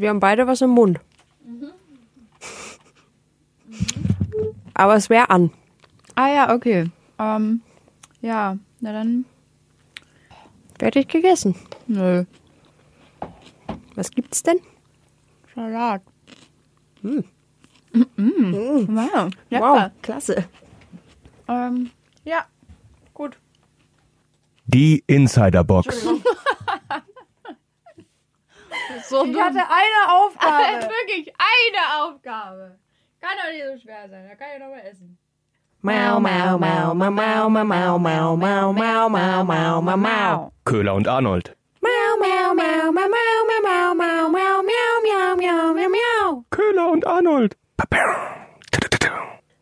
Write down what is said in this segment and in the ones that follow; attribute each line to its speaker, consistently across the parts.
Speaker 1: Wir haben beide was im Mund. Aber es wäre an.
Speaker 2: Ah ja, okay. Ähm, ja, na dann.
Speaker 1: Fertig gegessen.
Speaker 2: Nö.
Speaker 1: Was gibt's denn?
Speaker 2: Salat. Mm. Mm. Wow. Lecker.
Speaker 1: Wow, klasse.
Speaker 2: Ähm, ja, gut.
Speaker 3: Die Insiderbox.
Speaker 2: So
Speaker 1: Ich hatte eine Aufgabe.
Speaker 2: Wirklich eine Aufgabe. Kann doch nicht so schwer sein. Da kann ich noch mal essen.
Speaker 1: Mau, mau, mau, mau, mau, mau, mau, mau, mau, mau, mau, mau, mau, mau.
Speaker 3: Köhler und Arnold.
Speaker 1: Mau, mau, mau, mau, mau, mau, mau, mau, mau, miau, miau, miau, miau, miau.
Speaker 3: Köhler und Arnold.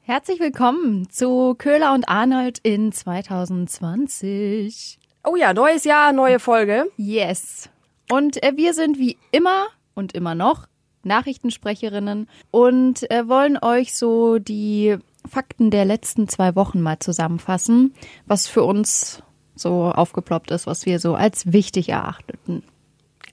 Speaker 2: Herzlich willkommen zu Köhler und Arnold in 2020.
Speaker 1: Oh ja, neues Jahr, neue Folge.
Speaker 2: Yes. Und äh, wir sind wie immer und immer noch Nachrichtensprecherinnen und äh, wollen euch so die Fakten der letzten zwei Wochen mal zusammenfassen, was für uns so aufgeploppt ist, was wir so als wichtig erachteten.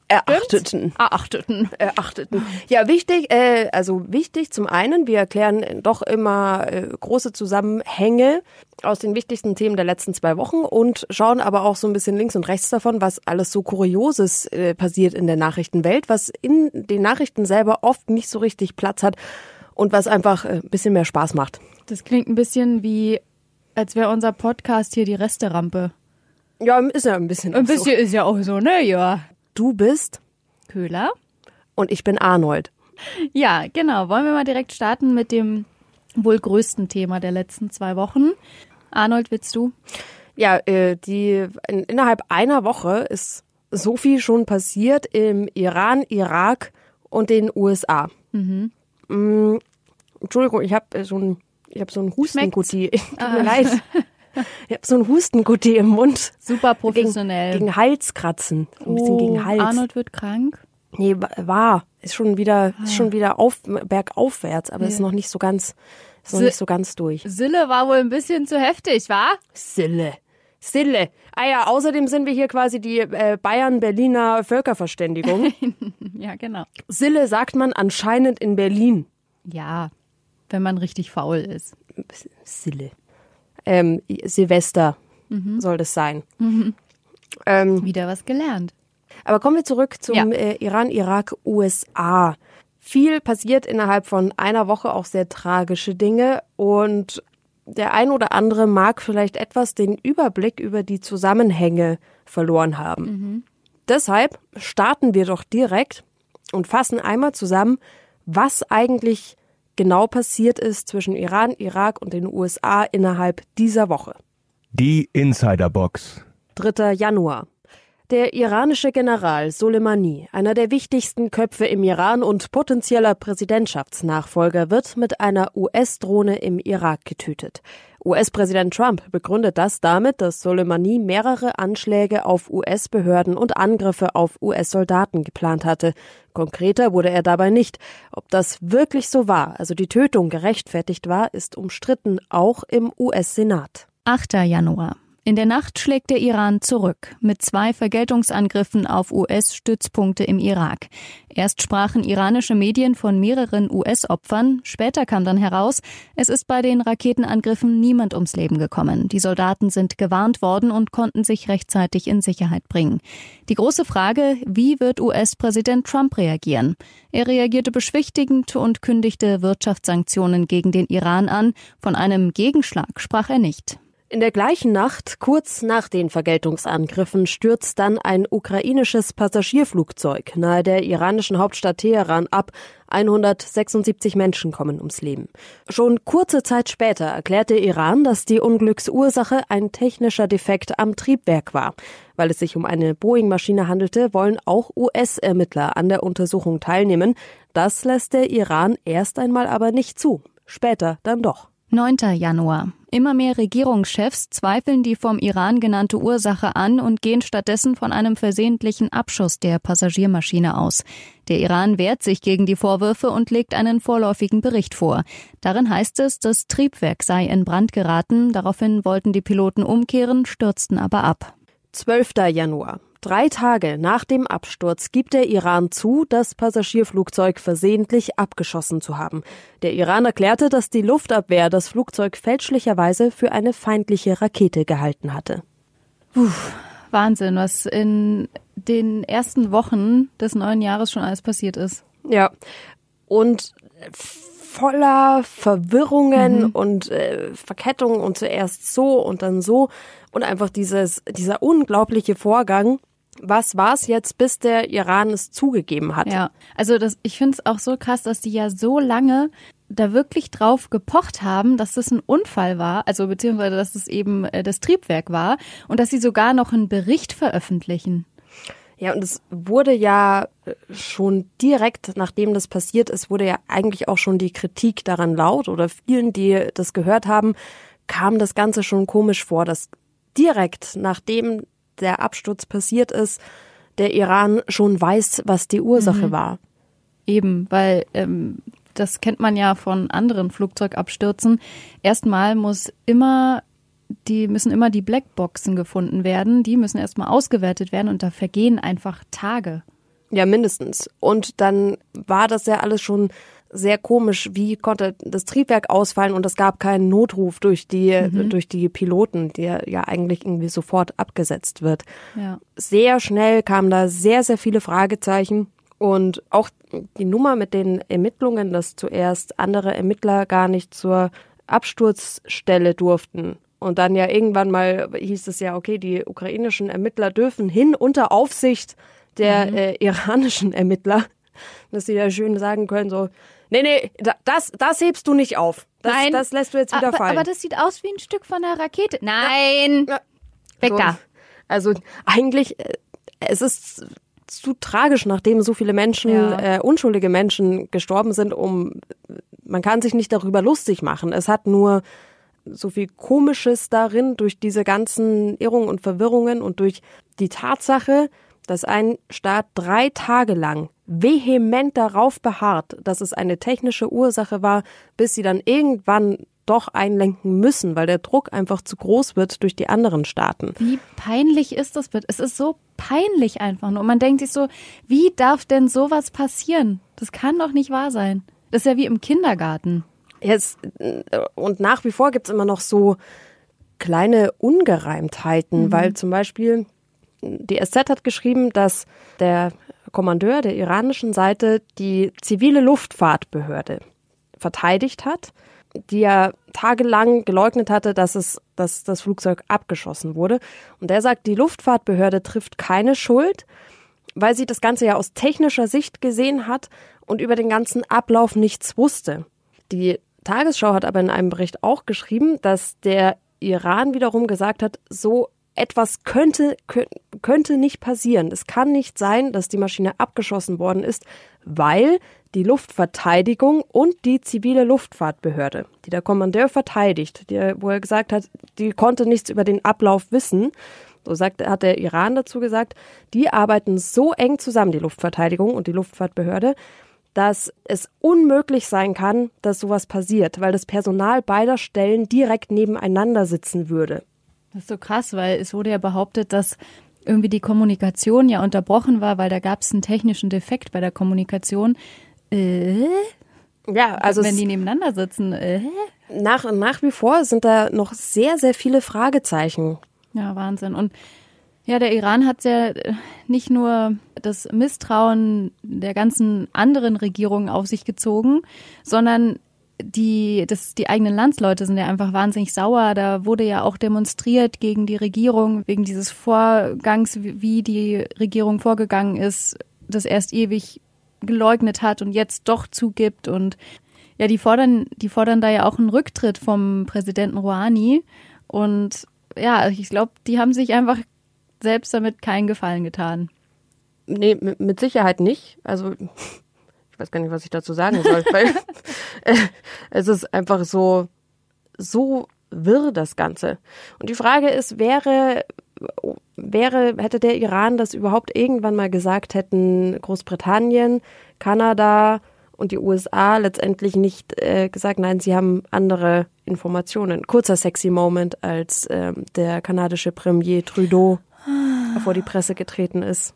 Speaker 1: Erachteten.
Speaker 2: Erachteten.
Speaker 1: Erachteten. Ja, wichtig, äh, also wichtig zum einen, wir erklären doch immer äh, große Zusammenhänge aus den wichtigsten Themen der letzten zwei Wochen und schauen aber auch so ein bisschen links und rechts davon, was alles so Kurioses äh, passiert in der Nachrichtenwelt, was in den Nachrichten selber oft nicht so richtig Platz hat und was einfach äh, ein bisschen mehr Spaß macht.
Speaker 2: Das klingt ein bisschen wie, als wäre unser Podcast hier die Resterampe.
Speaker 1: Ja, ist ja ein bisschen.
Speaker 2: Ein
Speaker 1: auch so.
Speaker 2: bisschen ist ja auch so, ne? Ja.
Speaker 1: Du bist
Speaker 2: Köhler?
Speaker 1: und ich bin Arnold.
Speaker 2: Ja, genau. Wollen wir mal direkt starten mit dem wohl größten Thema der letzten zwei Wochen. Arnold, willst du?
Speaker 1: Ja, äh, die in, innerhalb einer Woche ist so viel schon passiert im Iran, Irak und den USA. Mm, Entschuldigung, ich habe so ein ich habe so ein Hustengutti. Tut mir leid. Ich habe so ein Hustengutti im Mund.
Speaker 2: Super professionell.
Speaker 1: Gegen, gegen Halskratzen. So ein bisschen gegen Hals.
Speaker 2: Oh, Arnold wird krank.
Speaker 1: Nee, wa- war. Ist schon wieder, ist schon wieder auf, bergaufwärts, aber ist
Speaker 2: Ja.
Speaker 1: noch nicht so ganz, ist noch
Speaker 2: Si-
Speaker 1: nicht so ganz durch.
Speaker 2: Sille war wohl ein bisschen zu heftig, wa?
Speaker 1: Sille. Sille. Ah ja, außerdem sind wir hier quasi die äh, Bayern-Berliner Völkerverständigung.
Speaker 2: Ja, genau.
Speaker 1: Sille sagt man anscheinend in Berlin.
Speaker 2: Ja, wenn man richtig faul ist.
Speaker 1: Sille. Ähm, Silvester soll das sein. Ähm,
Speaker 2: Wieder was gelernt.
Speaker 1: aber kommen wir zurück zum
Speaker 2: Ja.
Speaker 1: äh, Iran, Irak, USA. Viel passiert innerhalb von einer Woche, auch sehr tragische Dinge. Und der ein oder andere mag vielleicht etwas den Überblick über die Zusammenhänge verloren haben. Deshalb starten wir doch direkt und fassen einmal zusammen, was eigentlich genau passiert ist zwischen Iran, Irak und den USA innerhalb dieser Woche.
Speaker 3: Die Insiderbox.
Speaker 1: 3. Januar. Der iranische General Soleimani, einer der wichtigsten Köpfe im Iran und potenzieller Präsidentschaftsnachfolger, wird mit einer US-Drohne im Irak getötet. US-Präsident Trump begründet das damit, dass Soleimani mehrere Anschläge auf US-Behörden und Angriffe auf US-Soldaten geplant hatte. Konkreter wurde er dabei nicht. Ob das wirklich so war, also die Tötung gerechtfertigt war, ist umstritten, auch im US-Senat.
Speaker 2: 8. Januar. In der Nacht schlägt der Iran zurück mit zwei Vergeltungsangriffen auf US-Stützpunkte im Irak. Erst sprachen iranische Medien von mehreren US-Opfern, später kam dann heraus, es ist bei den Raketenangriffen niemand ums Leben gekommen. Die Soldaten sind gewarnt worden und konnten sich rechtzeitig in Sicherheit bringen. Die große Frage, wie wird US-Präsident Trump reagieren? Er reagierte beschwichtigend und kündigte Wirtschaftssanktionen gegen den Iran an. Von einem Gegenschlag sprach er nicht.
Speaker 1: In der gleichen Nacht, kurz nach den Vergeltungsangriffen, stürzt dann ein ukrainisches Passagierflugzeug nahe der iranischen Hauptstadt Teheran ab. 176 Menschen kommen ums Leben. Schon kurze Zeit später erklärte Iran, dass die Unglücksursache ein technischer Defekt am Triebwerk war. Weil es sich um eine Boeing-Maschine handelte, wollen auch US-Ermittler an der Untersuchung teilnehmen. Das lässt der Iran erst einmal aber nicht zu. Später dann doch.
Speaker 2: 9. Januar. Immer mehr Regierungschefs zweifeln die vom Iran genannte Ursache an und gehen stattdessen von einem versehentlichen Abschuss der Passagiermaschine aus. Der Iran wehrt sich gegen die Vorwürfe und legt einen vorläufigen Bericht vor. Darin heißt es, das Triebwerk sei in Brand geraten. Daraufhin wollten die Piloten umkehren, stürzten aber ab.
Speaker 1: 12. Januar. Drei Tage nach dem Absturz gibt der Iran zu, das Passagierflugzeug versehentlich abgeschossen zu haben. Der Iran erklärte, dass die Luftabwehr das Flugzeug fälschlicherweise für eine feindliche Rakete gehalten hatte.
Speaker 2: Puh, Wahnsinn, was in den ersten Wochen des neuen Jahres schon alles passiert ist.
Speaker 1: Ja, und voller Verwirrungen mhm. und äh, Verkettungen und zuerst so und dann so und einfach dieses, dieser unglaubliche Vorgang. Was war es jetzt, bis der Iran es zugegeben hat?
Speaker 2: Ja, also das, ich finde es auch so krass, dass die ja so lange da wirklich drauf gepocht haben, dass das ein Unfall war, also beziehungsweise dass es eben äh, das Triebwerk war und dass sie sogar noch einen Bericht veröffentlichen.
Speaker 1: Ja, und es wurde ja äh, schon direkt, nachdem das passiert ist, wurde ja eigentlich auch schon die Kritik daran laut oder vielen, die das gehört haben, kam das Ganze schon komisch vor, dass direkt nachdem der Absturz passiert ist, der Iran schon weiß, was die Ursache mhm. war.
Speaker 2: Eben, weil ähm, das kennt man ja von anderen Flugzeugabstürzen. Erstmal muss immer die müssen immer die Blackboxen gefunden werden. Die müssen erstmal ausgewertet werden und da vergehen einfach Tage.
Speaker 1: Ja, mindestens. Und dann war das ja alles schon sehr komisch. Wie konnte das Triebwerk ausfallen und es gab keinen Notruf durch die, mhm. durch die Piloten, der ja eigentlich irgendwie sofort abgesetzt wird. Ja. Sehr schnell kamen da sehr, sehr viele Fragezeichen. Und auch die Nummer mit den Ermittlungen, dass zuerst andere Ermittler gar nicht zur Absturzstelle durften und dann ja irgendwann mal hieß es ja, okay, die ukrainischen Ermittler dürfen hin unter Aufsicht der mhm. äh, iranischen Ermittler, dass sie ja schön sagen können, so, nee, nee, das, das hebst du nicht auf. Das, Nein. Das lässt du jetzt wieder
Speaker 2: aber,
Speaker 1: fallen.
Speaker 2: Aber das sieht aus wie ein Stück von einer Rakete. Nein! Ja.
Speaker 1: Weg so. da. Also eigentlich, äh, es ist zu tragisch, nachdem so viele Menschen, ja. äh, unschuldige Menschen gestorben sind, um man kann sich nicht darüber lustig machen. Es hat nur so viel Komisches darin durch diese ganzen Irrungen und Verwirrungen und durch die Tatsache, dass ein Staat drei Tage lang vehement darauf beharrt, dass es eine technische Ursache war, bis sie dann irgendwann doch einlenken müssen, weil der Druck einfach zu groß wird durch die anderen Staaten.
Speaker 2: Wie peinlich ist das bitte? Es ist so peinlich einfach nur. Und man denkt sich so, wie darf denn sowas passieren? Das kann doch nicht wahr sein. Das ist ja wie im Kindergarten.
Speaker 1: Jetzt, und nach wie vor gibt es immer noch so kleine Ungereimtheiten, mhm. weil zum Beispiel die SZ hat geschrieben, dass der Kommandeur der iranischen Seite die zivile Luftfahrtbehörde verteidigt hat, die ja tagelang geleugnet hatte, dass es, dass das Flugzeug abgeschossen wurde. Und der sagt, die Luftfahrtbehörde trifft keine Schuld, weil sie das Ganze ja aus technischer Sicht gesehen hat und über den ganzen Ablauf nichts wusste. Die Tagesschau hat aber in einem Bericht auch geschrieben, dass der Iran wiederum gesagt hat, so etwas könnte, könnte nicht passieren. Es kann nicht sein, dass die Maschine abgeschossen worden ist, weil die Luftverteidigung und die zivile Luftfahrtbehörde, die der Kommandeur verteidigt, die, wo er gesagt hat, die konnte nichts über den Ablauf wissen, so sagt, hat der Iran dazu gesagt, die arbeiten so eng zusammen, die Luftverteidigung und die Luftfahrtbehörde, dass es unmöglich sein kann, dass sowas passiert, weil das Personal beider Stellen direkt nebeneinander sitzen würde.
Speaker 2: Das ist so krass, weil es wurde ja behauptet, dass irgendwie die Kommunikation ja unterbrochen war, weil da gab es einen technischen Defekt bei der Kommunikation. Äh?
Speaker 1: Ja, also
Speaker 2: wenn die nebeneinander sitzen. Äh?
Speaker 1: Nach, nach wie vor sind da noch sehr, sehr viele Fragezeichen.
Speaker 2: Ja, Wahnsinn. Und ja, der Iran hat ja äh, nicht nur das Misstrauen der ganzen anderen Regierungen auf sich gezogen, sondern die, das, die eigenen Landsleute sind ja einfach wahnsinnig sauer. Da wurde ja auch demonstriert gegen die Regierung, wegen dieses Vorgangs, wie die Regierung vorgegangen ist, das erst ewig geleugnet hat und jetzt doch zugibt. Und ja, die fordern, die fordern da ja auch einen Rücktritt vom Präsidenten Rouhani. Und ja, ich glaube, die haben sich einfach selbst damit keinen Gefallen getan.
Speaker 1: Nee, mit Sicherheit nicht. Also ich weiß gar nicht, was ich dazu sagen soll, weil es ist einfach so, so wirr das Ganze. Und die Frage ist, wäre, wäre, hätte der Iran das überhaupt irgendwann mal gesagt, hätten Großbritannien, Kanada und die USA letztendlich nicht äh, gesagt, nein, sie haben andere Informationen. Kurzer sexy Moment, als ähm, der kanadische Premier Trudeau vor die Presse getreten ist.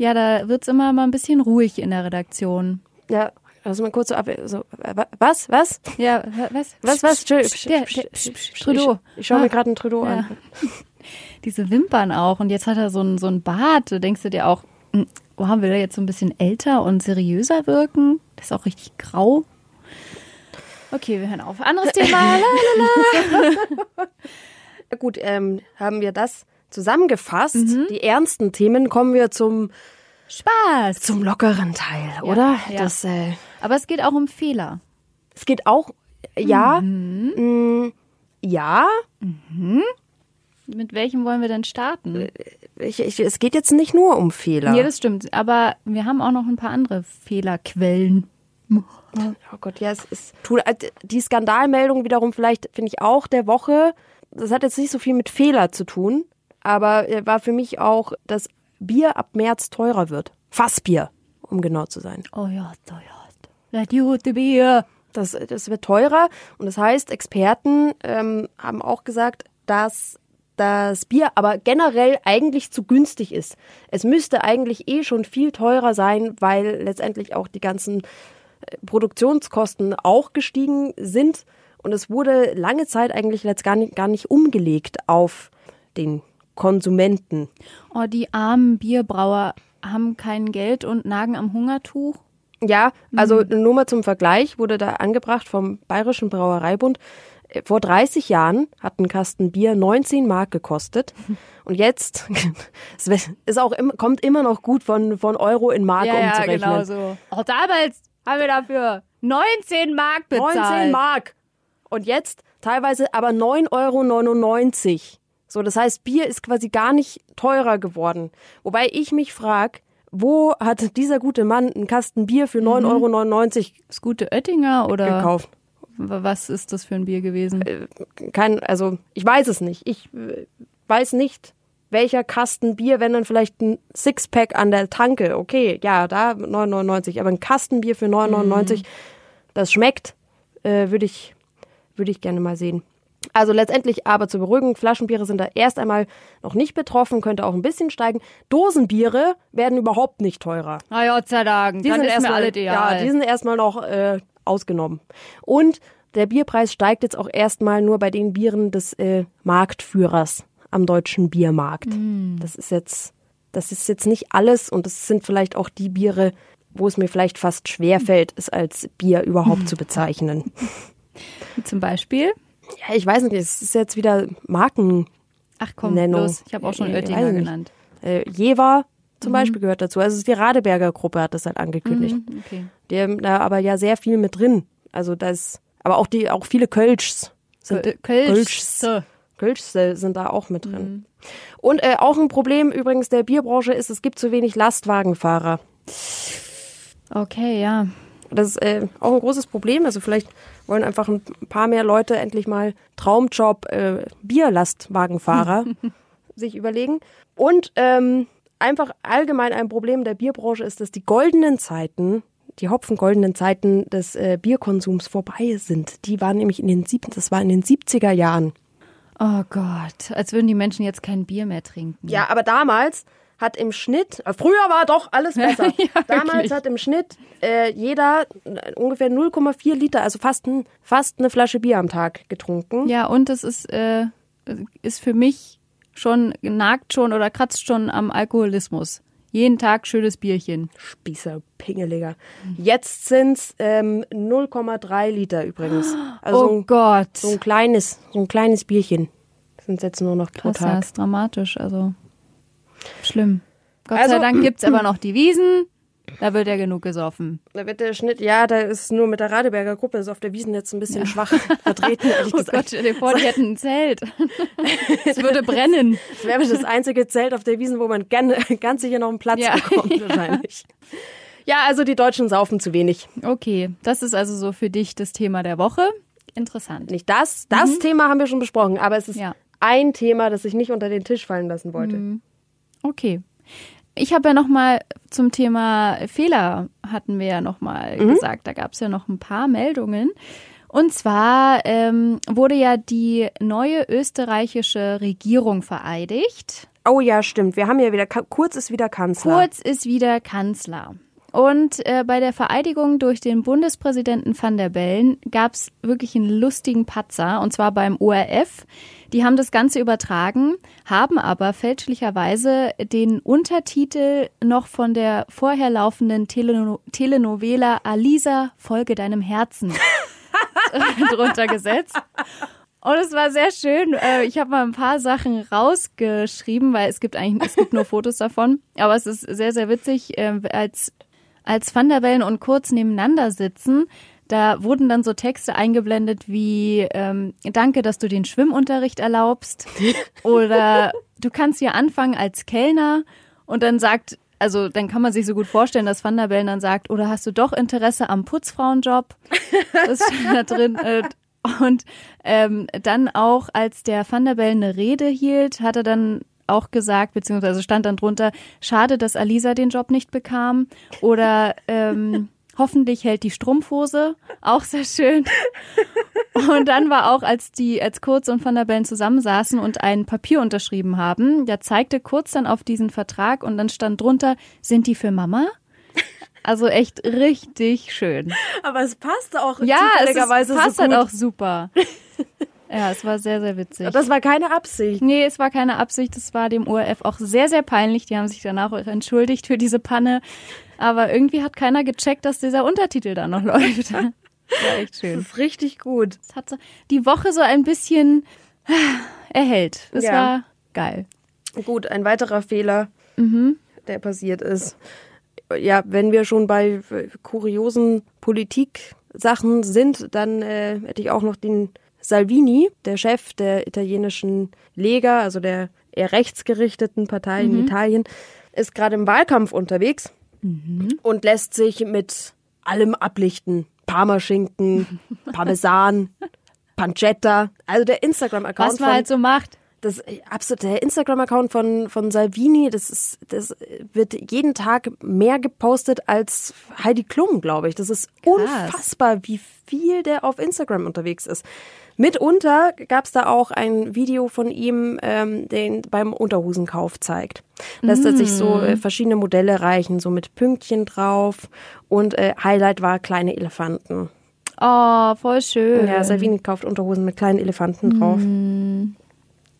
Speaker 2: Ja, da wird's immer mal ein bisschen ruhig in der Redaktion.
Speaker 1: Ja, also mal kurz so ab. So, wa- was? Was?
Speaker 2: Ja, wa- was?
Speaker 1: Was? Was?
Speaker 2: Trudeau.
Speaker 1: Ich, ich schaue mir
Speaker 2: Ah.
Speaker 1: gerade einen Trudeau an.
Speaker 2: Diese Wimpern auch. Und jetzt hat er so ein, so ein Bart. Da denkst du dir auch, wow, will er jetzt so ein bisschen älter und seriöser wirken? Das ist auch richtig grau. Okay, wir hören auf. Anderes Thema.
Speaker 1: Gut, ähm, haben wir das zusammengefasst.
Speaker 2: Mhm.
Speaker 1: Die ernsten Themen kommen wir zum,
Speaker 2: Spaß.
Speaker 1: zum lockeren Teil, oder?
Speaker 2: ja.
Speaker 1: Das, äh,
Speaker 2: Aber es geht auch um Fehler.
Speaker 1: es geht auch, ja,
Speaker 2: Mhm.
Speaker 1: mh, ja,
Speaker 2: Mit welchem wollen wir denn starten?
Speaker 1: ich, ich, es geht jetzt nicht nur um Fehler.
Speaker 2: Ja, das stimmt. Aber wir haben auch noch ein paar andere Fehlerquellen.
Speaker 1: Oh Gott, ja, es ist äh, die Skandalmeldung wiederum vielleicht finde ich auch der Woche. Das hat jetzt nicht so viel mit Fehler zu tun, aber äh, war für mich auch, dass Bier ab März teurer wird. Fassbier, um genau zu sein.
Speaker 2: Oh ja, oh ja. Das gute Bier.
Speaker 1: Das, das wird teurer und das heißt, Experten ähm, haben auch gesagt, dass das Bier aber generell eigentlich zu günstig ist. Es müsste eigentlich eh schon viel teurer sein, weil letztendlich auch die ganzen äh, Produktionskosten auch gestiegen sind und es wurde lange Zeit eigentlich jetzt gar nicht, gar nicht umgelegt auf den Konsumenten.
Speaker 2: Oh, die armen Bierbrauer haben kein Geld und nagen am Hungertuch.
Speaker 1: Ja, also nur mal zum Vergleich wurde da angebracht vom Bayerischen Brauereibund. Äh, Vor 30 Jahren hat ein Kasten Bier 19 Mark gekostet. Und jetzt ist auch immer, kommt immer noch gut von, von Euro in Mark umzurechnen.
Speaker 2: genau so. Auch damals haben wir dafür 19 Mark bezahlt.
Speaker 1: 19 Mark. Und jetzt teilweise aber 9,99 Euro. So, das heißt, Bier ist quasi gar nicht teurer geworden. Wobei ich mich frage, wo hat dieser gute Mann einen Kasten Bier für 9,99 Euro
Speaker 2: Das gute Oettinger oder
Speaker 1: gekauft?
Speaker 2: was ist das für ein Bier gewesen?
Speaker 1: kein, also ich weiß es nicht. Ich äh, weiß nicht, welcher Kasten Bier, wenn dann vielleicht ein Sixpack an der Tanke, okay, ja, da 9,99, aber ein Kasten Bier für 9,99, das schmeckt, äh, würde ich, würde ich gerne mal sehen. Also letztendlich aber zur Beruhigung, Flaschenbiere sind da erst einmal noch nicht betroffen, könnte auch ein bisschen steigen. Dosenbiere werden überhaupt nicht teurer.
Speaker 2: Na Gott sei Dank,
Speaker 1: Die
Speaker 2: dann
Speaker 1: sind erstmal,
Speaker 2: alles egal.
Speaker 1: ja, die sind erstmal noch äh, ausgenommen. Und der Bierpreis steigt jetzt auch erstmal nur bei den Bieren des äh, Marktführers am deutschen Biermarkt.
Speaker 2: Mm.
Speaker 1: Das ist jetzt, das ist jetzt nicht alles und das sind vielleicht auch die Biere, wo es mir vielleicht fast schwer fällt, es als Bier überhaupt zu bezeichnen.
Speaker 2: Zum Beispiel?
Speaker 1: Ja, ich weiß nicht, es ist jetzt wieder Marken.
Speaker 2: Ach komm,
Speaker 1: Nennung.
Speaker 2: los. Ich habe auch schon
Speaker 1: weiß
Speaker 2: Oettinger genannt.
Speaker 1: Äh, Jever
Speaker 2: Mhm.
Speaker 1: zum Beispiel gehört dazu. Also die Radeberger Gruppe hat das halt angekündigt.
Speaker 2: Okay.
Speaker 1: Die haben da aber ja sehr viel mit drin. Also da ist, aber auch die, auch viele Kölschs sind,
Speaker 2: Köl- Kölsch.
Speaker 1: Kölschs. Kölschs äh, sind da auch mit drin. Und äh, auch ein Problem übrigens der Bierbranche ist, es gibt zu wenig Lastwagenfahrer.
Speaker 2: Okay, ja.
Speaker 1: Das ist äh, auch ein großes Problem. Also vielleicht wollen einfach ein paar mehr Leute endlich mal Traumjob äh, Bierlastwagenfahrer sich überlegen. Und ähm, einfach allgemein ein Problem der Bierbranche ist, dass die goldenen Zeiten, die hopfengoldenen Zeiten des äh, Bierkonsums vorbei sind. Die waren nämlich in den sieb das war in den 70er Jahren.
Speaker 2: Oh Gott, als würden die Menschen jetzt kein Bier mehr trinken.
Speaker 1: Ja, aber damals hat im Schnitt, äh, früher war doch alles besser.
Speaker 2: Ja,
Speaker 1: damals
Speaker 2: wirklich.
Speaker 1: hat im Schnitt äh, jeder äh, ungefähr 0,4 Liter, also fast, ein, fast eine Flasche Bier am Tag getrunken.
Speaker 2: Ja, und es ist, äh, ist für mich schon, nagt schon oder kratzt schon am Alkoholismus. Jeden Tag schönes Bierchen.
Speaker 1: Spießer, Pingeliger. Jetzt sind's ähm, 0,3 Liter übrigens. Also so
Speaker 2: oh
Speaker 1: ein,
Speaker 2: Gott.
Speaker 1: so ein kleines, so ein kleines Bierchen sind jetzt nur noch pro
Speaker 2: Krass, ja,
Speaker 1: Tag.
Speaker 2: ist dramatisch, also schlimm. Gott
Speaker 1: Also-
Speaker 2: sei Dank gibt's aber noch die Wiesen. Da wird ja genug gesoffen.
Speaker 1: Da wird der Schnitt, ja, da ist nur mit der Radeberger Gruppe, ist auf der Wiesen jetzt ein bisschen schwach vertreten, ehrlich
Speaker 2: Oh
Speaker 1: gesagt.
Speaker 2: Gott, stell dir vor, die hätten ein Zelt. es würde brennen.
Speaker 1: Das wäre das einzige Zelt auf der Wiesen, wo man gern, ganz sicher noch einen Platz
Speaker 2: Ja.
Speaker 1: bekommt, wahrscheinlich. Ja, also die Deutschen saufen zu wenig.
Speaker 2: Okay, das ist also so für dich das Thema der Woche. Interessant.
Speaker 1: Nicht das, das Thema haben wir schon besprochen, aber es ist
Speaker 2: Ja.
Speaker 1: ein Thema, das ich nicht unter den Tisch fallen lassen wollte.
Speaker 2: Okay. Ich habe ja noch mal zum Thema Fehler hatten wir ja noch mal
Speaker 1: Mhm.
Speaker 2: gesagt. Da gab es ja noch ein paar Meldungen. Und zwar ähm, wurde ja die neue österreichische Regierung vereidigt.
Speaker 1: Oh ja, stimmt. Wir haben ja wieder, Kurz ist wieder Kanzler.
Speaker 2: Kurz ist wieder Kanzler. Und äh, bei der Vereidigung durch den Bundespräsidenten van der Bellen gab es wirklich einen lustigen Patzer, und zwar beim ORF. Die haben das Ganze übertragen, haben aber fälschlicherweise den Untertitel noch von der vorher laufenden Teleno Telenovela Alisa, Folge deinem Herzen drunter gesetzt. Und es war sehr schön. Äh, ich habe mal ein paar Sachen rausgeschrieben, weil es gibt eigentlich es gibt nur Fotos davon. Aber es ist sehr, sehr witzig, äh, als, als Van der Bellen und Kurz nebeneinander sitzen, da wurden dann so Texte eingeblendet wie ähm, Danke, dass du den Schwimmunterricht erlaubst. Oder du kannst hier anfangen als Kellner und dann sagt, also dann kann man sich so gut vorstellen, dass Van der Bellen dann sagt, oder hast du doch Interesse am Putzfrauenjob? Das steht da drin. Äh, und ähm, dann auch, als der Van der Bellen eine Rede hielt, hat er dann auch gesagt, beziehungsweise stand dann drunter, schade, dass Alisa den Job nicht bekam. Oder ähm, Hoffentlich hält die Strumpfhose, auch sehr schön. Und dann war auch, als die, als Kurz und Van der Bellen zusammensaßen und ein Papier unterschrieben haben, da zeigte Kurz dann auf diesen Vertrag und dann stand drunter, sind die für Mama? Also echt richtig schön.
Speaker 1: Aber es passt auch
Speaker 2: ja, zufälligerweise es passt so halt auch super. Ja, es war sehr, sehr witzig.
Speaker 1: Das war keine Absicht.
Speaker 2: Nee, es war keine Absicht. Es war dem ORF auch sehr, sehr peinlich. Die haben sich danach auch entschuldigt für diese Panne. Aber irgendwie hat keiner gecheckt, dass dieser Untertitel da noch läuft. War echt schön.
Speaker 1: Das ist richtig gut.
Speaker 2: Es hat so die Woche so ein bisschen erhellt. Es ja. war geil.
Speaker 1: Gut, ein weiterer Fehler, mhm. der passiert ist. Ja, wenn wir schon bei kuriosen Politik-Sachen sind, dann äh, hätte ich auch noch den Salvini, der Chef der italienischen Lega, also der eher rechtsgerichteten Partei mhm. in Italien, ist gerade im Wahlkampf unterwegs mhm. und lässt sich mit allem ablichten. Parmaschinken, Parmesan, Pancetta, also der Instagram-Account.
Speaker 2: Was man halt so macht.
Speaker 1: Das absolut der Instagram-Account von von Salvini, das ist das wird jeden Tag mehr gepostet als Heidi Klum, glaube ich. Das ist Krass. unfassbar, wie viel der auf Instagram unterwegs ist. Mitunter gab es da auch ein Video von ihm, ähm, den beim Unterhosenkauf zeigt. Lässt er sich so äh, mm. verschiedene Modelle reichen, so mit Pünktchen drauf. Und äh, Highlight war kleine Elefanten.
Speaker 2: Oh, voll schön.
Speaker 1: Ja, Salvini kauft Unterhosen mit kleinen Elefanten drauf. Mm.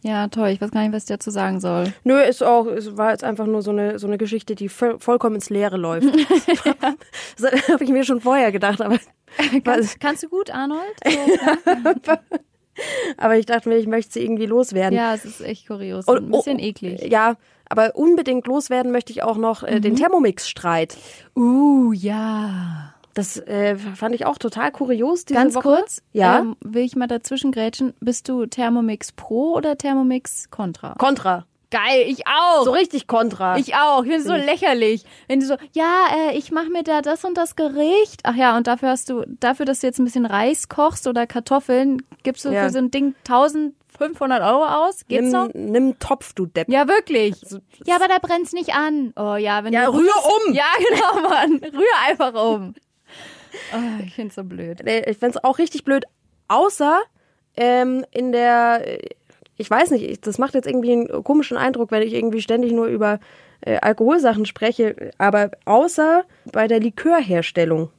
Speaker 2: Ja, toll. Ich weiß gar nicht, was ich dazu sagen soll.
Speaker 1: Nö, ist auch, es war jetzt einfach nur so eine, so eine Geschichte, die vollkommen ins Leere läuft. das habe ich mir schon vorher gedacht, aber.
Speaker 2: kannst, kannst du gut, Arnold?
Speaker 1: So, aber ich dachte mir, ich möchte sie irgendwie loswerden.
Speaker 2: Ja, es ist echt kurios. Und, ein bisschen oh, eklig.
Speaker 1: Ja, aber unbedingt loswerden möchte ich auch noch äh, mhm. den Thermomix-Streit.
Speaker 2: Uh, ja.
Speaker 1: Das äh, fand ich auch total kurios.
Speaker 2: Diese Ganz Woche. kurz, ja. Ähm, will ich mal dazwischen grätschen. Bist du Thermomix Pro oder Thermomix Contra?
Speaker 1: Contra.
Speaker 2: Geil, ich auch.
Speaker 1: So richtig Contra.
Speaker 2: Ich auch. Ich es so lächerlich. Wenn du so, ja, äh, ich mache mir da das und das Gericht. Ach ja, und dafür hast du, dafür, dass du jetzt ein bisschen Reis kochst oder Kartoffeln, gibst du ja. für so ein Ding 1500 Euro aus? Geht's
Speaker 1: nimm,
Speaker 2: noch?
Speaker 1: Nimm Topf, du Depp.
Speaker 2: Ja, wirklich. ja, aber da brennt's nicht an. Oh ja, wenn
Speaker 1: ja,
Speaker 2: du.
Speaker 1: rühr um!
Speaker 2: Ja, genau, Mann. Rühr einfach um. Oh, ich find's so blöd.
Speaker 1: Ich find's auch richtig blöd. Außer ähm, in der ich weiß nicht, das macht jetzt irgendwie einen komischen Eindruck, wenn ich irgendwie ständig nur über äh, Alkoholsachen spreche, aber außer bei der Likörherstellung.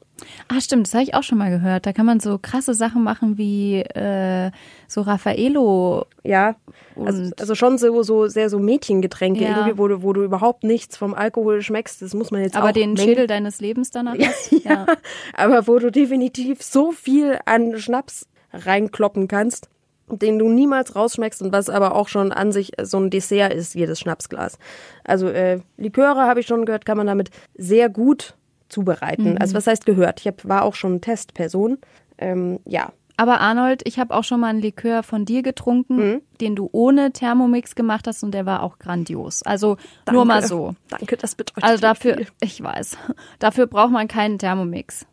Speaker 2: Ah, stimmt, das habe ich auch schon mal gehört. Da kann man so krasse Sachen machen wie äh, so Raffaello.
Speaker 1: Ja, also, also, schon so, so sehr so Mädchengetränke, ja. irgendwie, wo du, wo du überhaupt nichts vom Alkohol schmeckst. Das muss man jetzt
Speaker 2: aber
Speaker 1: auch.
Speaker 2: Aber den Schädel deines Lebens danach ja, hast.
Speaker 1: Ja. ja, aber wo du definitiv so viel an Schnaps reinkloppen kannst den du niemals rausschmeckst und was aber auch schon an sich so ein Dessert ist, jedes Schnapsglas. Also äh, Liköre, habe ich schon gehört, kann man damit sehr gut zubereiten. Mhm. Also was heißt gehört? Ich hab, war auch schon Testperson. Ähm, ja.
Speaker 2: Aber Arnold, ich habe auch schon mal einen Likör von dir getrunken, mhm. den du ohne Thermomix gemacht hast und der war auch grandios. Also Danke. nur mal so.
Speaker 1: Danke, das bedeutet
Speaker 2: Also dafür,
Speaker 1: viel.
Speaker 2: ich weiß, dafür braucht man keinen Thermomix.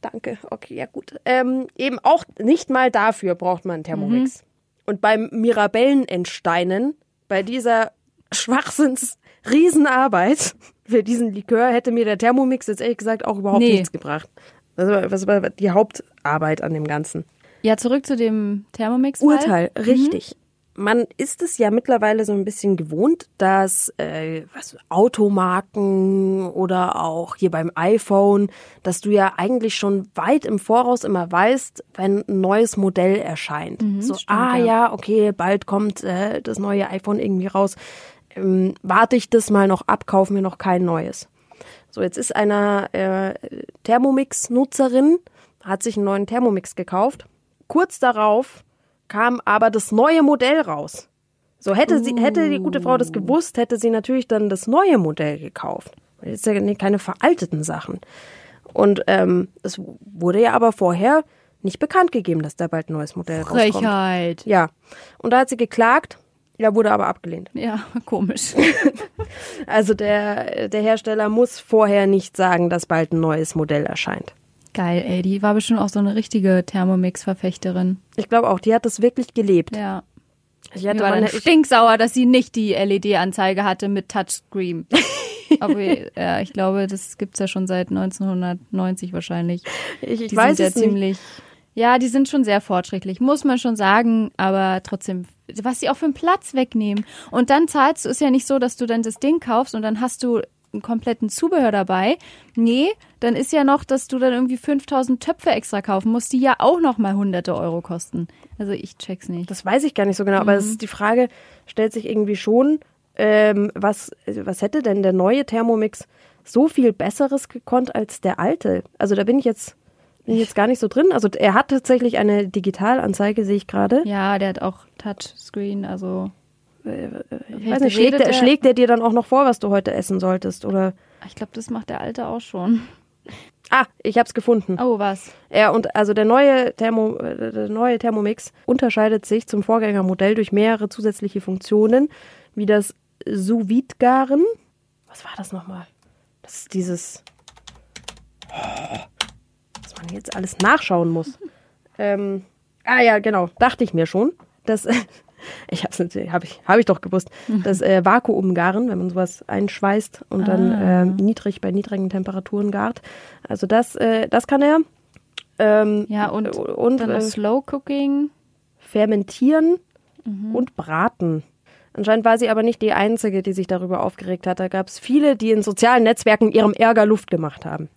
Speaker 1: Danke, okay, ja gut. Ähm, eben auch nicht mal dafür braucht man Thermomix. Mhm. Und beim Mirabellenentsteinen, bei dieser Schwachsinns Riesenarbeit für diesen Likör hätte mir der Thermomix jetzt ehrlich gesagt auch überhaupt nee. nichts gebracht. Das war, das war die Hauptarbeit an dem Ganzen.
Speaker 2: Ja, zurück zu dem Thermomix.
Speaker 1: -Fall. Urteil, mhm. richtig. Mhm. man ist es ja mittlerweile so ein bisschen gewohnt, dass äh, was, Automarken oder auch hier beim iPhone, dass du ja eigentlich schon weit im Voraus immer weißt, wenn ein neues Modell erscheint.
Speaker 2: Mhm,
Speaker 1: so,
Speaker 2: stimmt,
Speaker 1: ah
Speaker 2: ja.
Speaker 1: ja, okay, bald kommt äh, das neue iPhone irgendwie raus. Ähm, warte ich das mal noch ab, kaufe mir noch kein neues. So, jetzt ist einer äh, Thermomix-Nutzerin, hat sich einen neuen Thermomix gekauft. Kurz darauf kam aber das neue Modell raus. So hätte sie, hätte die gute Frau das gewusst, hätte sie natürlich dann das neue Modell gekauft. Das ist ja keine veralteten Sachen. Und ähm, es wurde ja aber vorher nicht bekannt gegeben, dass da bald ein neues Modell rauskommt.
Speaker 2: Frechheit.
Speaker 1: Ja. Und da hat sie geklagt, ja, wurde aber abgelehnt.
Speaker 2: Ja, komisch.
Speaker 1: Also der, der Hersteller muss vorher nicht sagen, dass bald ein neues Modell erscheint.
Speaker 2: Geil, ey. Die war bestimmt auch so eine richtige Thermomix-Verfechterin.
Speaker 1: Ich glaube auch, die hat das wirklich gelebt.
Speaker 2: Ja.
Speaker 1: Ich hatte
Speaker 2: war dann stinksauer, dass sie nicht die LED-Anzeige hatte mit Touchscreen. Aber ja, ich glaube, das gibt's ja schon seit 1990 wahrscheinlich.
Speaker 1: ich, ich
Speaker 2: Die
Speaker 1: weiß
Speaker 2: sind ja
Speaker 1: es nicht.
Speaker 2: ziemlich. Ja, die sind schon sehr fortschrittlich, muss man schon sagen, aber trotzdem, was sie auch für einen Platz wegnehmen. Und dann zahlst du, ist ja nicht so, dass du dann das Ding kaufst und dann hast du einen kompletten Zubehör dabei. Nee, dann ist ja noch, dass du dann irgendwie 5000 Töpfe extra kaufen musst, die ja auch noch mal hunderte Euro kosten. Also ich check's nicht.
Speaker 1: Das weiß ich gar nicht so genau, aber es ist die Frage, stellt sich irgendwie schon, ähm, was, was hätte denn der neue Thermomix so viel Besseres gekonnt als der alte? Also da bin ich jetzt, bin ich jetzt gar nicht so drin. Also er hat tatsächlich eine Digitalanzeige, sehe ich gerade.
Speaker 2: Ja, der hat auch Touchscreen, also
Speaker 1: Ich weiß nicht, schlägt er, schlägt er dir dann auch noch vor, was du heute essen solltest? Oder
Speaker 2: Ich glaube, das macht der Alte auch schon.
Speaker 1: Ah, ich hab's gefunden.
Speaker 2: Oh, was?
Speaker 1: Ja, und also der neue, Thermo, äh, der neue Thermomix unterscheidet sich zum Vorgängermodell durch mehrere zusätzliche Funktionen, wie das sous garen Was war das nochmal? Das ist dieses, man jetzt alles nachschauen muss. ähm, ah ja, genau, dachte ich mir schon. Das, ich habe ich, hab ich doch gewusst. Das äh, Vakuumgaren, wenn man sowas einschweißt und dann
Speaker 2: Ah.
Speaker 1: äh, niedrig bei niedrigen Temperaturen gart. Also das, äh, das kann er. Ähm,
Speaker 2: Ja, und,
Speaker 1: und
Speaker 2: dann
Speaker 1: äh,
Speaker 2: Slow Cooking.
Speaker 1: fermentieren
Speaker 2: Mhm.
Speaker 1: und braten. Anscheinend war sie aber nicht die Einzige, die sich darüber aufgeregt hat. Da gab es viele, die in sozialen Netzwerken ihrem Ärger Luft gemacht haben.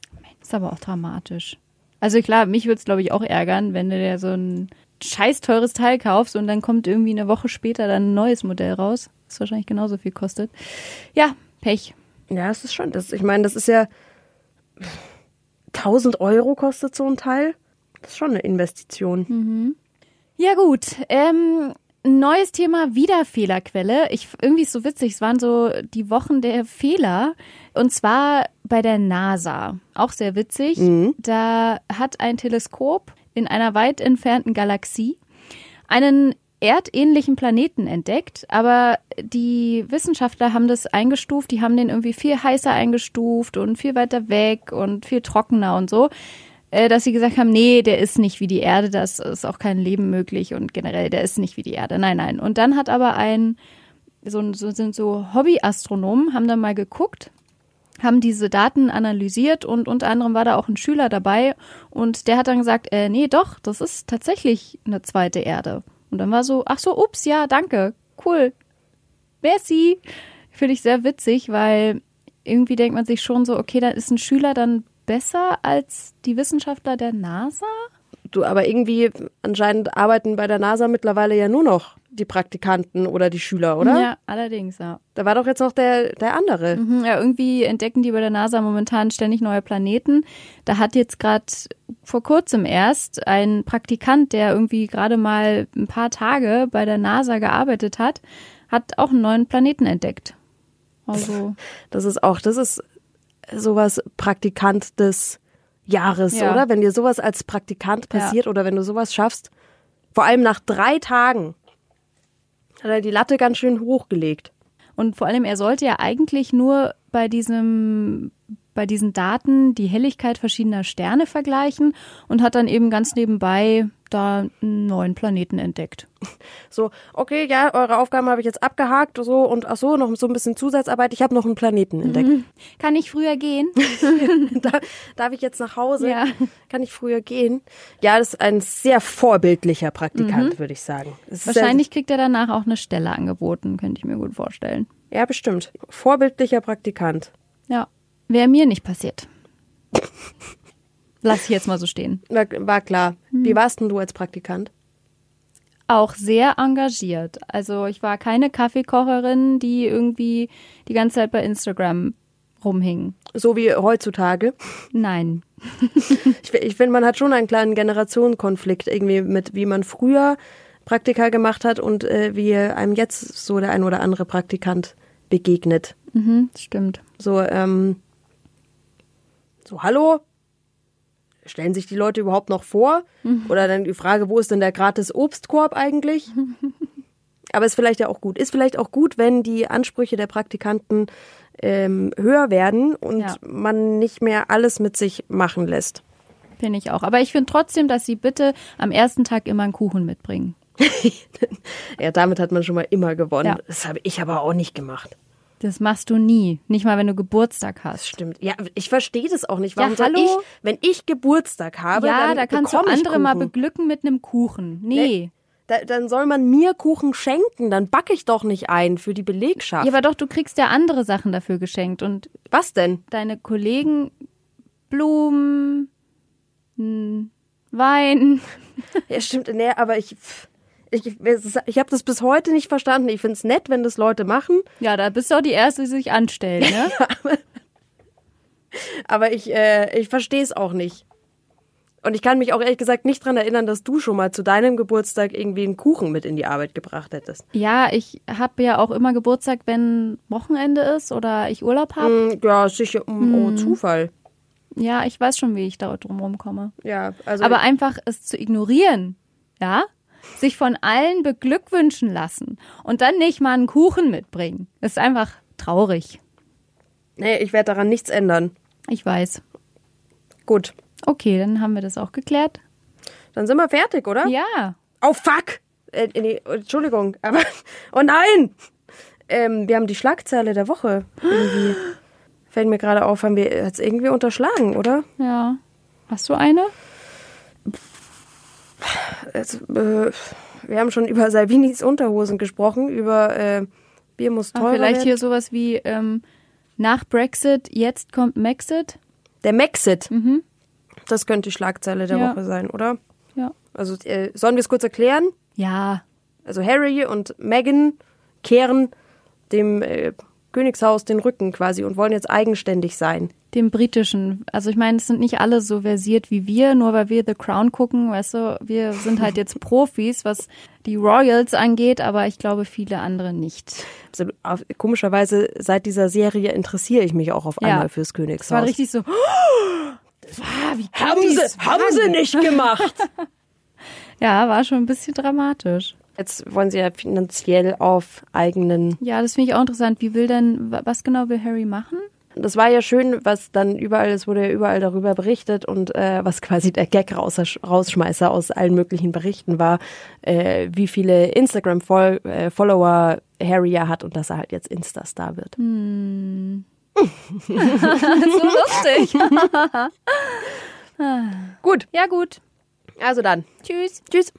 Speaker 2: Ist aber auch dramatisch. Also klar, mich würde es, glaube ich, auch ärgern, wenn du dir so ein scheiß teures Teil kaufst und dann kommt irgendwie eine Woche später dann ein neues Modell raus, das wahrscheinlich genauso viel kostet. Ja, Pech.
Speaker 1: Ja, es ist schon. Das, ich meine, das ist ja 1000 Euro kostet so ein Teil. Das ist schon eine Investition.
Speaker 2: Ja gut, ähm, neues Thema, wieder Fehlerquelle. Ich, irgendwie ist so witzig, es waren so die Wochen der Fehler. Und zwar bei der NASA. Auch sehr witzig. Da hat ein Teleskop in einer weit entfernten Galaxie einen erdähnlichen Planeten entdeckt, aber die Wissenschaftler haben das eingestuft, die haben den irgendwie viel heißer eingestuft und viel weiter weg und viel trockener und so, äh, dass sie gesagt haben, nee, der ist nicht wie die Erde, das ist auch kein Leben möglich und generell, der ist nicht wie die Erde. Nein, nein. Und dann hat aber ein, so, so sind so Hobbyastronomen, haben dann mal geguckt, haben diese Daten analysiert und unter anderem war da auch ein Schüler dabei und der hat dann gesagt, äh, nee, doch, das ist tatsächlich eine zweite Erde. Und dann war so, ach so, ups, ja, danke, cool, merci. Finde ich sehr witzig, weil irgendwie denkt man sich schon so, okay, dann ist ein Schüler dann besser als die Wissenschaftler der NASA?
Speaker 1: Du, aber irgendwie anscheinend arbeiten bei der NASA mittlerweile ja nur noch die Praktikanten oder die Schüler, oder?
Speaker 2: Ja, allerdings, ja.
Speaker 1: Da war doch jetzt noch der, der andere.
Speaker 2: Mhm, Ja, irgendwie entdecken die bei der NASA momentan ständig neue Planeten. Da hat jetzt gerade vor kurzem erst ein Praktikant, der irgendwie gerade mal ein paar Tage bei der NASA gearbeitet hat, hat auch einen neuen Planeten entdeckt. Also,
Speaker 1: Das ist auch, das ist sowas Praktikant des Jahres,
Speaker 2: Ja.
Speaker 1: oder? Wenn dir sowas als Praktikant
Speaker 2: Ja.
Speaker 1: passiert oder wenn du sowas schaffst, vor allem nach drei Tagen, hat er die Latte ganz schön hochgelegt.
Speaker 2: und vor allem, er sollte ja eigentlich nur bei diesem, bei diesen Daten die Helligkeit verschiedener Sterne vergleichen und hat dann eben ganz nebenbei da einen neuen Planeten entdeckt.
Speaker 1: So, okay, ja, eure Aufgaben habe ich jetzt abgehakt, so und ach so, noch so ein bisschen Zusatzarbeit. Ich habe noch einen Planeten entdeckt.
Speaker 2: Kann ich früher gehen?
Speaker 1: da, darf ich jetzt nach Hause?
Speaker 2: Ja.
Speaker 1: Kann ich früher gehen? Ja, das ist ein sehr vorbildlicher Praktikant, würde ich sagen.
Speaker 2: Wahrscheinlich kriegt er danach auch eine Stelle angeboten, könnte ich mir gut vorstellen.
Speaker 1: Ja, bestimmt. Vorbildlicher Praktikant.
Speaker 2: Ja, wäre mir nicht passiert. Lass ich jetzt mal so stehen.
Speaker 1: War, war klar. Wie warst denn du als Praktikant?
Speaker 2: Auch sehr engagiert. Also ich war keine Kaffeekocherin, die irgendwie die ganze Zeit bei Instagram rumhing.
Speaker 1: So wie heutzutage.
Speaker 2: Nein.
Speaker 1: Ich, ich finde, man hat schon einen kleinen Generationenkonflikt irgendwie mit, wie man früher Praktika gemacht hat und äh, wie einem jetzt so der ein oder andere Praktikant begegnet.
Speaker 2: Mhm, stimmt.
Speaker 1: So, ähm, so, hallo? Stellen sich die Leute überhaupt noch vor? Oder dann die Frage, wo ist denn der gratis Obstkorb eigentlich? Aber ist vielleicht ja auch gut. Ist vielleicht auch gut, wenn die Ansprüche der Praktikanten ähm, höher werden und
Speaker 2: Ja.
Speaker 1: man nicht mehr alles mit sich machen lässt.
Speaker 2: Finde ich auch. Aber ich finde trotzdem, dass sie bitte am ersten Tag immer einen Kuchen mitbringen.
Speaker 1: Ja, damit hat man schon mal immer gewonnen.
Speaker 2: Ja.
Speaker 1: Das habe ich aber auch nicht gemacht.
Speaker 2: Das machst du nie. Nicht mal, wenn du Geburtstag hast.
Speaker 1: Stimmt. Ja, ich verstehe das auch nicht. Warum
Speaker 2: Ja, hallo?
Speaker 1: ich, wenn ich Geburtstag habe,
Speaker 2: ja,
Speaker 1: dann
Speaker 2: da kannst du andere mal beglücken mit einem Kuchen. Nee.
Speaker 1: Da, dann soll man mir Kuchen schenken, dann backe ich doch nicht ein für die Belegschaft.
Speaker 2: Ja, aber doch, du kriegst ja andere Sachen dafür geschenkt. Und
Speaker 1: Was denn?
Speaker 2: deine Kollegen Blumen, Wein.
Speaker 1: Ja, stimmt, nee, aber ich, ich, ich habe das bis heute nicht verstanden. Ich finde es nett, wenn das Leute machen,
Speaker 2: Ja, da bist du auch die Erste, die sich anstellt, ne?
Speaker 1: aber ich, äh, ich verstehe es auch nicht. Und ich kann mich auch ehrlich gesagt nicht dran erinnern, dass du schon mal zu deinem Geburtstag irgendwie einen Kuchen mit in die Arbeit gebracht hättest.
Speaker 2: ja, ich habe ja auch immer Geburtstag, wenn Wochenende ist oder ich Urlaub habe.
Speaker 1: Hm, ja, sicher, um, oh, Zufall.
Speaker 2: Ja, ich weiß schon, wie ich da drum rumkomme.
Speaker 1: Ja, also
Speaker 2: Aber einfach es zu ignorieren, ja? Sich von allen beglückwünschen lassen und dann nicht mal einen Kuchen mitbringen, ist einfach traurig.
Speaker 1: nee, ich werde daran nichts ändern.
Speaker 2: Ich weiß.
Speaker 1: Gut,
Speaker 2: Okay, dann haben wir das auch geklärt.
Speaker 1: dann sind wir fertig, oder?
Speaker 2: Ja.
Speaker 1: Oh fuck! Äh, nee, Entschuldigung, aber oh nein! Ähm, wir haben die Schlagzeile der Woche irgendwie. Fällt mir gerade auf, haben wir jetzt irgendwie unterschlagen, oder?
Speaker 2: Ja. Hast du eine?
Speaker 1: Es, äh, wir haben schon über Salvinis Unterhosen gesprochen, über äh, Bier muss
Speaker 2: Ah,
Speaker 1: teurer
Speaker 2: vielleicht
Speaker 1: werden.
Speaker 2: hier sowas wie ähm, nach Brexit, jetzt kommt Maxit.
Speaker 1: Der Maxit. Das könnte die Schlagzeile der
Speaker 2: Ja.
Speaker 1: Woche sein, oder?
Speaker 2: Ja.
Speaker 1: Also äh, sollen wir es kurz erklären?
Speaker 2: Ja.
Speaker 1: Also Harry und Meghan kehren dem äh, Königshaus den Rücken quasi und wollen jetzt eigenständig sein.
Speaker 2: Dem britischen. Also ich meine, es sind nicht alle so versiert wie wir, nur weil wir The Crown gucken, weißt du, wir sind halt jetzt Profis, was die Royals angeht, aber ich glaube viele andere nicht.
Speaker 1: Also, komischerweise, seit dieser Serie interessiere ich mich auch auf
Speaker 2: Ja.
Speaker 1: einmal fürs
Speaker 2: Es war
Speaker 1: Königshaus.
Speaker 2: richtig so, ah, wie
Speaker 1: haben sie, haben sie nicht gemacht.
Speaker 2: Ja, war schon ein bisschen dramatisch.
Speaker 1: Jetzt wollen sie ja finanziell auf eigenen.
Speaker 2: Ja, das finde ich auch interessant. Wie will denn, wa- was genau will Harry machen?
Speaker 1: Das war ja schön, was dann überall, es wurde ja überall darüber berichtet und äh, was quasi der Gag raus, rausschmeißer aus allen möglichen Berichten war, äh, wie viele Instagram-Follower Harry ja hat und dass er halt jetzt Insta-Star wird.
Speaker 2: so lustig.
Speaker 1: Gut,
Speaker 2: Ja, gut.
Speaker 1: also dann.
Speaker 2: Tschüss.
Speaker 1: Tschüss.